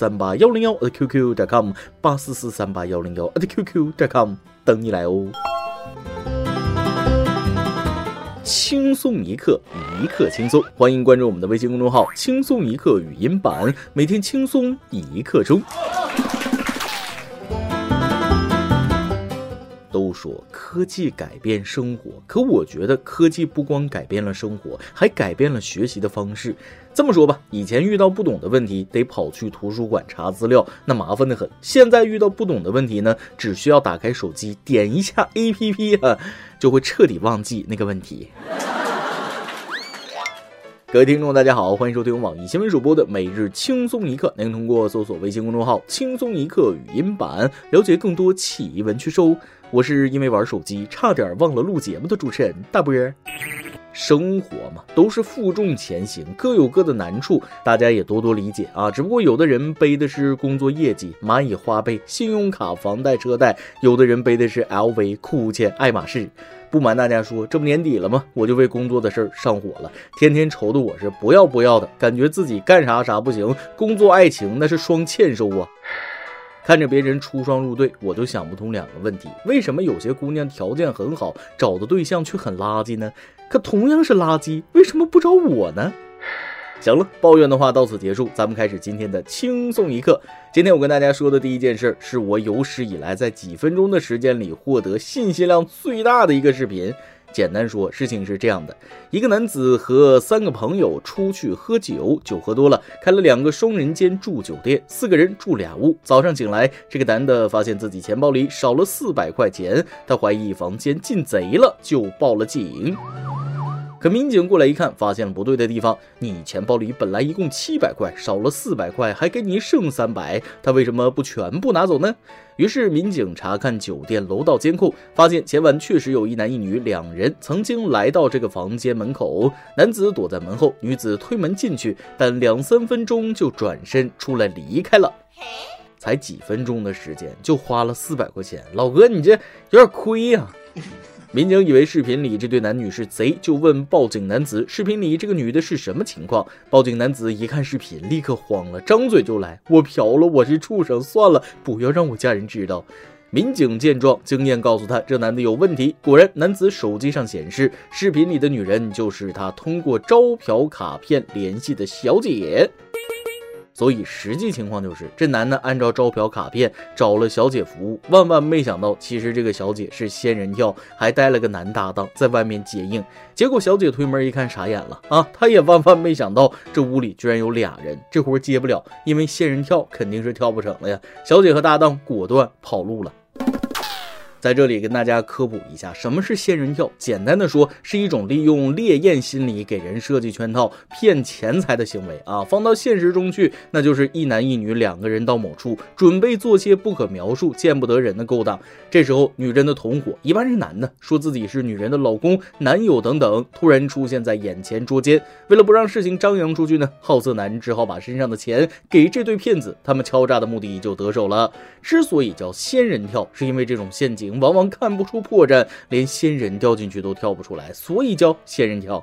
三八幺零幺 at qq 点 com，八四四三八幺零幺 at qq 点 com，等你来哦。轻松一刻，一刻轻松，欢迎关注我们的微信公众号“轻松一刻语音版”，每天轻松一刻钟。都说科技改变生活，可我觉得科技不光改变了生活，还改变了学习的方式。这么说吧，以前遇到不懂的问题，得跑去图书馆查资料，那麻烦的很。现在遇到不懂的问题呢，只需要打开手机，点一下 APP 啊，就会彻底忘记那个问题。各位听众，大家好，欢迎收听网易新闻主播的每日轻松一刻。您通过搜索微信公众号“轻松一刻”语音版，了解更多奇闻趣事哦。我是因为玩手机差点忘了录节目的主持人大波儿。生活嘛，都是负重前行，各有各的难处，大家也多多理解啊。只不过有的人背的是工作业绩、蚂蚁花呗、信用卡、房贷、车贷，有的人背的是 LV、酷钱、爱马仕。不瞒大家说，这不年底了吗？我就为工作的事儿上火了，天天愁的我是不要不要的，感觉自己干啥啥不行，工作爱情那是双欠收啊。看着别人出双入对，我就想不通两个问题：为什么有些姑娘条件很好，找的对象却很垃圾呢？可同样是垃圾，为什么不找我呢？行了，抱怨的话到此结束，咱们开始今天的轻松一刻。今天我跟大家说的第一件事，是我有史以来在几分钟的时间里获得信息量最大的一个视频。简单说，事情是这样的：一个男子和三个朋友出去喝酒，酒喝多了，开了两个双人间住酒店，四个人住俩屋。早上醒来，这个男的发现自己钱包里少了四百块钱，他怀疑房间进贼了，就报了警。可民警过来一看，发现了不对的地方。你钱包里本来一共七百块，少了四百块，还给你剩三百，他为什么不全部拿走呢？于是民警查看酒店楼道监控，发现前晚确实有一男一女两人曾经来到这个房间门口，男子躲在门后，女子推门进去，但两三分钟就转身出来离开了。才几分钟的时间就花了四百块钱，老哥你这有点亏呀。民警以为视频里这对男女是贼，就问报警男子：“视频里这个女的是什么情况？”报警男子一看视频，立刻慌了，张嘴就来：“我嫖了，我是畜生，算了，不要让我家人知道。”民警见状，经验告诉他，这男的有问题。果然，男子手机上显示，视频里的女人就是他通过招嫖卡片联系的小姐。所以实际情况就是，这男的按照招嫖卡片找了小姐服务，万万没想到，其实这个小姐是仙人跳，还带了个男搭档在外面接应。结果小姐推门一看，傻眼了啊！她也万万没想到，这屋里居然有俩人，这活接不了，因为仙人跳肯定是跳不成了呀。小姐和搭档果断跑路了。在这里跟大家科普一下，什么是仙人跳？简单的说，是一种利用猎艳心理给人设计圈套、骗钱财的行为啊。放到现实中去，那就是一男一女两个人到某处，准备做些不可描述、见不得人的勾当。这时候，女人的同伙一般是男的，说自己是女人的老公、男友等等，突然出现在眼前捉奸。为了不让事情张扬出去呢，好色男只好把身上的钱给这对骗子，他们敲诈的目的就得手了。之所以叫仙人跳，是因为这种陷阱。往往看不出破绽，连仙人掉进去都跳不出来，所以叫仙人跳。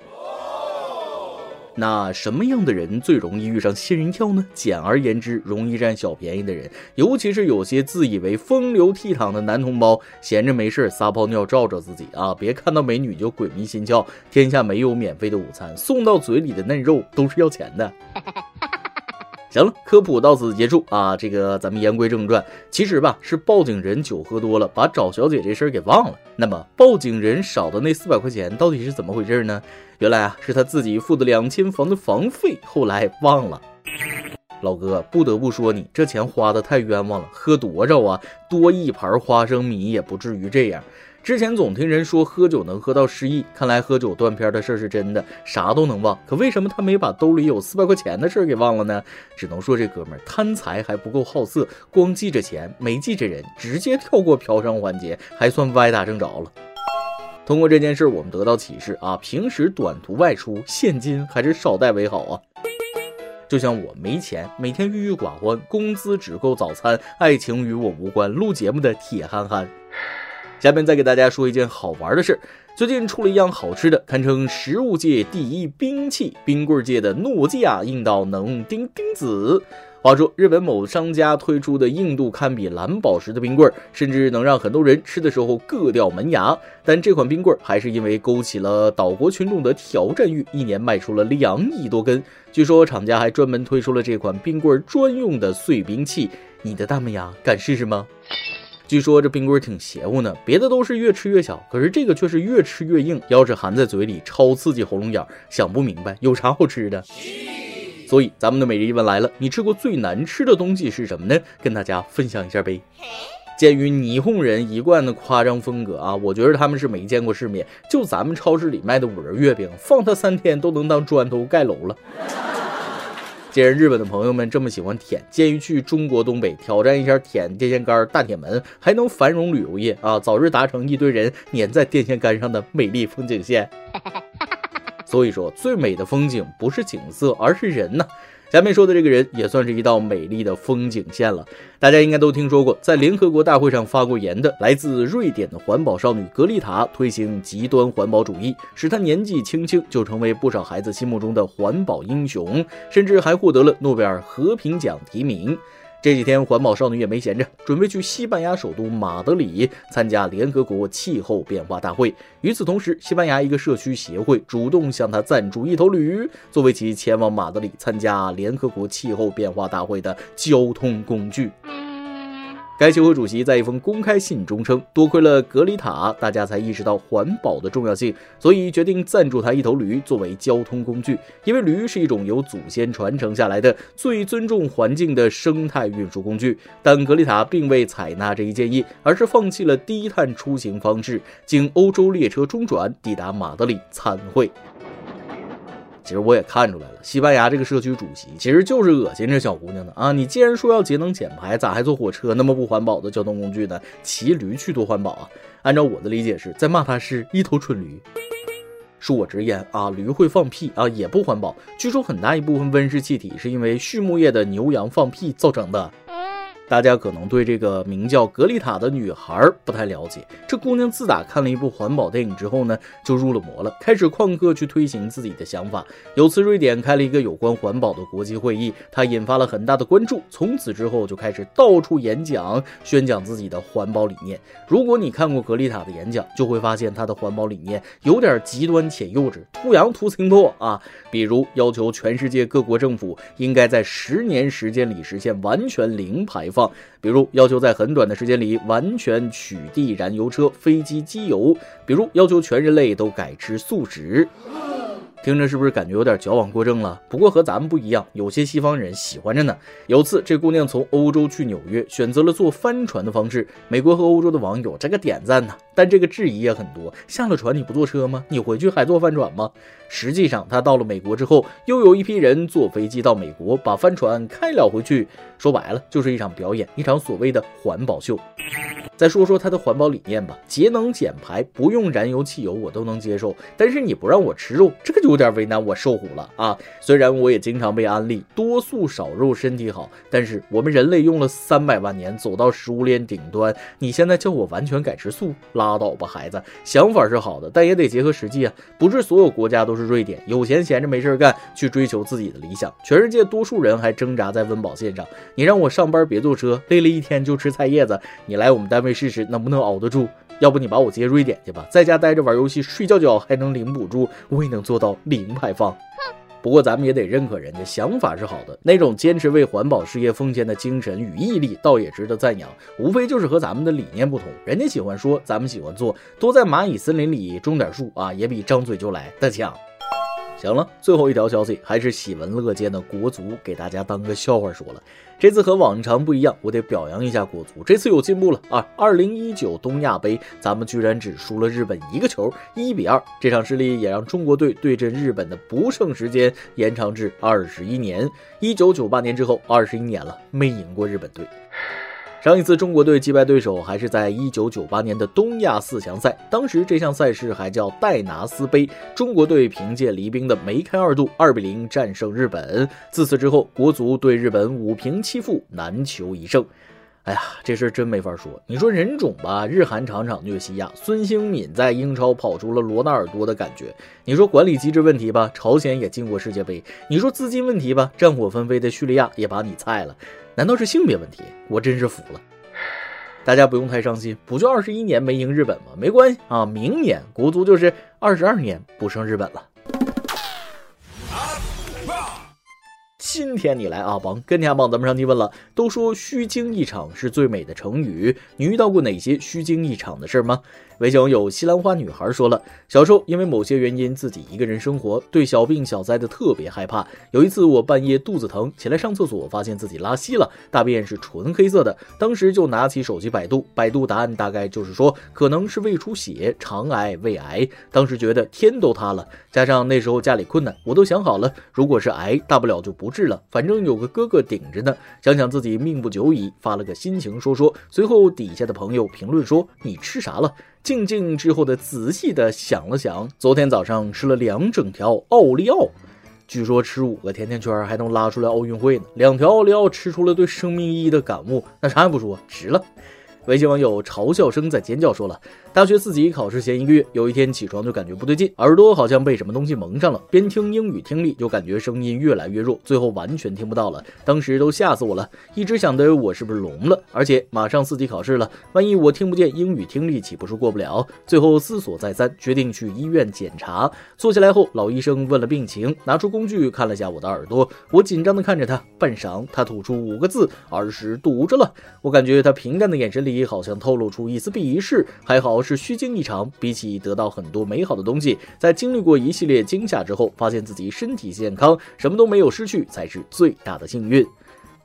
那什么样的人最容易遇上仙人跳呢？简而言之，容易占小便宜的人，尤其是有些自以为风流倜傥的男同胞，闲着没事撒泡尿照照自己啊！别看到美女就鬼迷心窍，天下没有免费的午餐，送到嘴里的嫩肉都是要钱的。行了，科普到此结束啊！这个咱们言归正传，其实吧是报警人酒喝多了，把找小姐这事儿给忘了。那么报警人少的那四百块钱到底是怎么回事呢？原来啊是他自己付的两千房的房费，后来忘了。老哥，不得不说你这钱花的太冤枉了，喝多少啊？多一盘花生米也不至于这样。之前总听人说喝酒能喝到失忆，看来喝酒断片的事是真的，啥都能忘。可为什么他没把兜里有四百块钱的事给忘了呢？只能说这哥们儿贪财还不够好色，光记着钱没记着人，直接跳过嫖娼环节，还算歪打正着了。通过这件事，我们得到启示啊，平时短途外出，现金还是少带为好啊。就像我没钱，每天郁郁寡欢，工资只够早餐，爱情与我无关，录节目的铁憨憨。下面再给大家说一件好玩的事，最近出了一样好吃的，堪称食物界第一兵器，冰棍界的诺基亚硬到能钉钉子。话说，日本某商家推出的硬度堪比蓝宝石的冰棍，甚至能让很多人吃的时候硌掉门牙。但这款冰棍还是因为勾起了岛国群众的挑战欲，一年卖出了两亿多根。据说厂家还专门推出了这款冰棍专用的碎冰器。你的大门牙敢试试吗？据说这冰棍挺邪乎呢，别的都是越吃越小，可是这个却是越吃越硬，要是含在嘴里超刺激喉咙眼。想不明白有啥好吃的？所以咱们的每日一问来了，你吃过最难吃的东西是什么呢？跟大家分享一下呗。鉴于霓虹人一贯的夸张风格啊，我觉得他们是没见过世面。就咱们超市里卖的五仁月饼，放它三天都能当砖头盖楼了。既然日本的朋友们这么喜欢舔，建议去中国东北挑战一下舔电线杆大铁门，还能繁荣旅游业啊，早日达成一堆人粘在电线杆上的美丽风景线。所以说，最美的风景不是景色，而是人呐。前面说的这个人也算是一道美丽的风景线了。大家应该都听说过，在联合国大会上发过言的，来自瑞典的环保少女格丽塔推行极端环保主义，使她年纪轻轻就成为不少孩子心目中的环保英雄，甚至还获得了诺贝尔和平奖提名。这几天，环保少女也没闲着，准备去西班牙首都马德里参加联合国气候变化大会。与此同时，西班牙一个社区协会主动向她赞助一头驴，作为其前往马德里参加联合国气候变化大会的交通工具。该协会主席在一封公开信中称：“多亏了格里塔，大家才意识到环保的重要性，所以决定赞助他一头驴作为交通工具。因为驴是一种由祖先传承下来的最尊重环境的生态运输工具。但格里塔并未采纳这一建议，而是放弃了低碳出行方式，经欧洲列车中转抵达马德里参会。”其实我也看出来了，西班牙这个社区主席其实就是恶心这小姑娘的啊！你既然说要节能减排，咋还坐火车那么不环保的交通工具呢？骑驴去多环保啊？按照我的理解是在骂他是一头蠢驴。恕我直言啊，驴会放屁啊，也不环保。据说很大一部分温室气体是因为畜牧业的牛羊放屁造成的。大家可能对这个名叫格丽塔的女孩不太了解。这姑娘自打看了一部环保电影之后呢，就入了魔了，开始旷课去推行自己的想法。有次瑞典开了一个有关环保的国际会议，她引发了很大的关注。从此之后就开始到处演讲，宣讲自己的环保理念。如果你看过格丽塔的演讲，就会发现她的环保理念有点极端且幼稚，图洋图清破啊。比如要求全世界各国政府应该在十年时间里实现完全零排放。放，比如要求在很短的时间里完全取缔燃油车、飞机机油；比如要求全人类都改吃素食。听着是不是感觉有点矫枉过正了？不过和咱们不一样，有些西方人喜欢着呢。有次这姑娘从欧洲去纽约，选择了坐帆船的方式。美国和欧洲的网友这个点赞呢，但这个质疑也很多。下了船你不坐车吗？你回去还坐帆船吗？实际上，她到了美国之后，又有一批人坐飞机到美国，把帆船开了回去。说白了，就是一场表演，一场所谓的环保秀。再说说它的环保理念吧，节能减排，不用燃油汽油，我都能接受。但是你不让我吃肉，这个就有点为难我瘦虎了啊！虽然我也经常被安利多素少肉身体好，但是我们人类用了三百万年走到食物链顶端，你现在叫我完全改吃素，拉倒吧，孩子！想法是好的，但也得结合实际啊！不是所有国家都是瑞典，有钱闲着没事干去追求自己的理想，全世界多数人还挣扎在温饱线上。你让我上班别坐车，累了一天就吃菜叶子，你来我们单位。试试能不能熬得住？要不你把我接瑞典去吧，在家待着玩游戏、睡觉觉还能领补助，我也能做到零排放。不过咱们也得认可人家想法是好的，那种坚持为环保事业奉献的精神与毅力，倒也值得赞扬。无非就是和咱们的理念不同，人家喜欢说，咱们喜欢做，多在蚂蚁森林里种点树啊，也比张嘴就来的强。行了，最后一条消息还是喜闻乐见的国足，给大家当个笑话说了。这次和往常不一样，我得表扬一下国足，这次有进步了啊！二零一九东亚杯，咱们居然只输了日本一个球，一比二。这场失利也让中国队对阵日本的不胜时间延长至二十一年。一九九八年之后，二十一年了，没赢过日本队。上一次中国队击败对手还是在一九九八年的东亚四强赛，当时这项赛事还叫戴拿斯杯，中国队凭借黎兵的梅开二度，二比零战胜日本。自此之后，国足对日本五平七负，难求一胜。哎呀，这事真没法说。你说人种吧，日韩场场虐西亚，孙兴敏在英超跑出了罗纳尔多的感觉。你说管理机制问题吧，朝鲜也进过世界杯。你说资金问题吧，战火纷飞的叙利亚也把你菜了。难道是性别问题？我真是服了。大家不用太伤心，不就二十一年没赢日本吗？没关系啊，明年国足就是二十二年不胜日本了。今天你来阿邦跟天帮咱们上提问了。都说虚惊一场是最美的成语，你遇到过哪些虚惊一场的事吗？微信网友西兰花女孩说了，小时候因为某些原因自己一个人生活，对小病小灾的特别害怕。有一次我半夜肚子疼，起来上厕所，发现自己拉稀了，大便是纯黑色的。当时就拿起手机百度，百度答案大概就是说可能是胃出血、肠癌、胃癌。当时觉得天都塌了，加上那时候家里困难，我都想好了，如果是癌，大不了就不治治了，反正有个哥哥顶着呢。想想自己命不久矣，发了个心情说说。随后底下的朋友评论说：“你吃啥了？”静静之后的仔细的想了想，昨天早上吃了两整条奥利奥，据说吃五个甜甜圈还能拉出来奥运会呢。两条奥利奥吃出了对生命意义的感悟，那啥也不说，值了。微信网友嘲笑声在尖叫说了。大学四级考试前一个月，有一天起床就感觉不对劲，耳朵好像被什么东西蒙上了。边听英语听力，就感觉声音越来越弱，最后完全听不到了。当时都吓死我了，一直想的我是不是聋了。而且马上四级考试了，万一我听不见英语听力，岂不是过不了？最后思索再三，决定去医院检查。坐下来后，老医生问了病情，拿出工具看了下我的耳朵。我紧张地看着他，半晌，他吐出五个字：“耳屎堵着了。”我感觉他平淡的眼神里好像透露出一丝鄙视。还好。是虚惊一场，比起得到很多美好的东西，在经历过一系列惊吓之后，发现自己身体健康，什么都没有失去，才是最大的幸运。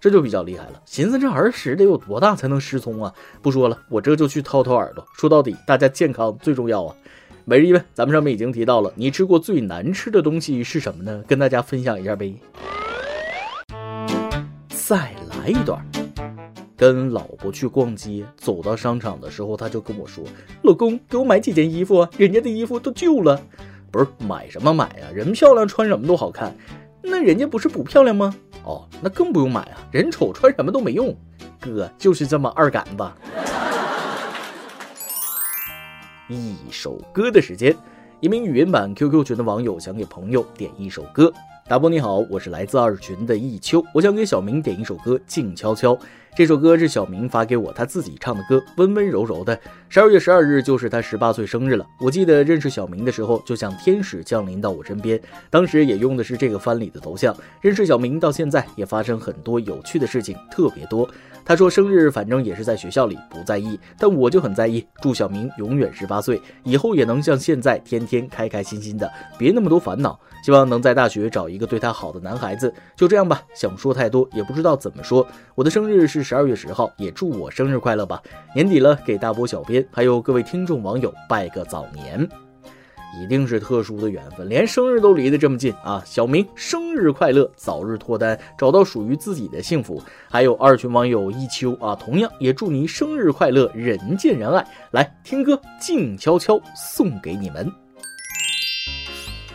这就比较厉害了。寻思这耳屎得有多大才能失聪啊？不说了，我这就去掏掏耳朵。说到底，大家健康最重要啊。每日一问，咱们上面已经提到了，你吃过最难吃的东西是什么呢？跟大家分享一下呗。再来一段。跟老婆去逛街，走到商场的时候，他就跟我说：“老公，给我买几件衣服，人家的衣服都旧了。”不是买什么买啊，人漂亮穿什么都好看，那人家不是不漂亮吗？哦，那更不用买啊，人丑穿什么都没用。哥就是这么二杆子。一首歌的时间，一名语音版 QQ 群的网友想给朋友点一首歌。大波你好，我是来自二群的弈秋，我想给小明点一首歌《静悄悄》。这首歌是小明发给我他自己唱的歌，温温柔柔的。十二月十二日就是他十八岁生日了。我记得认识小明的时候，就像天使降临到我身边，当时也用的是这个翻里的头像。认识小明到现在，也发生很多有趣的事情，特别多。他说生日反正也是在学校里，不在意，但我就很在意。祝小明永远十八岁，以后也能像现在天天开开心心的，别那么多烦恼。希望能在大学找一个对他好的男孩子。就这样吧，想说太多也不知道怎么说。我的生日是。十二月十号，也祝我生日快乐吧！年底了，给大波小编还有各位听众网友拜个早年，一定是特殊的缘分，连生日都离得这么近啊！小明生日快乐，早日脱单，找到属于自己的幸福。还有二群网友一秋啊，同样也祝你生日快乐，人见人爱。来听歌，静悄悄送给你们。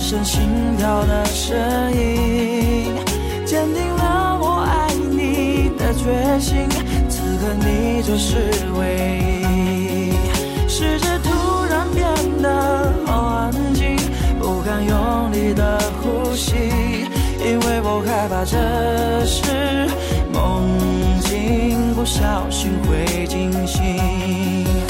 只剩心跳的声音，坚定了我爱你的决心。此刻你就是唯一。世界突然变得好安静，不敢用力的呼吸，因为我害怕这是梦境，不小心会惊醒。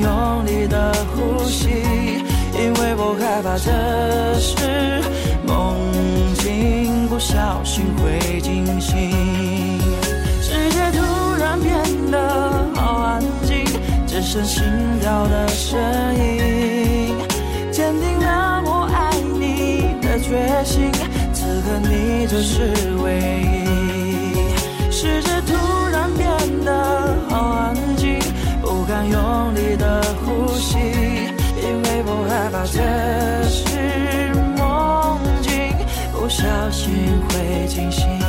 用力的呼吸，因为我害怕这是梦境，不小心会惊醒。世界突然变得好安静，只剩心跳的声音，坚定了我爱你的决心。此刻你就是唯一。世界突会惊醒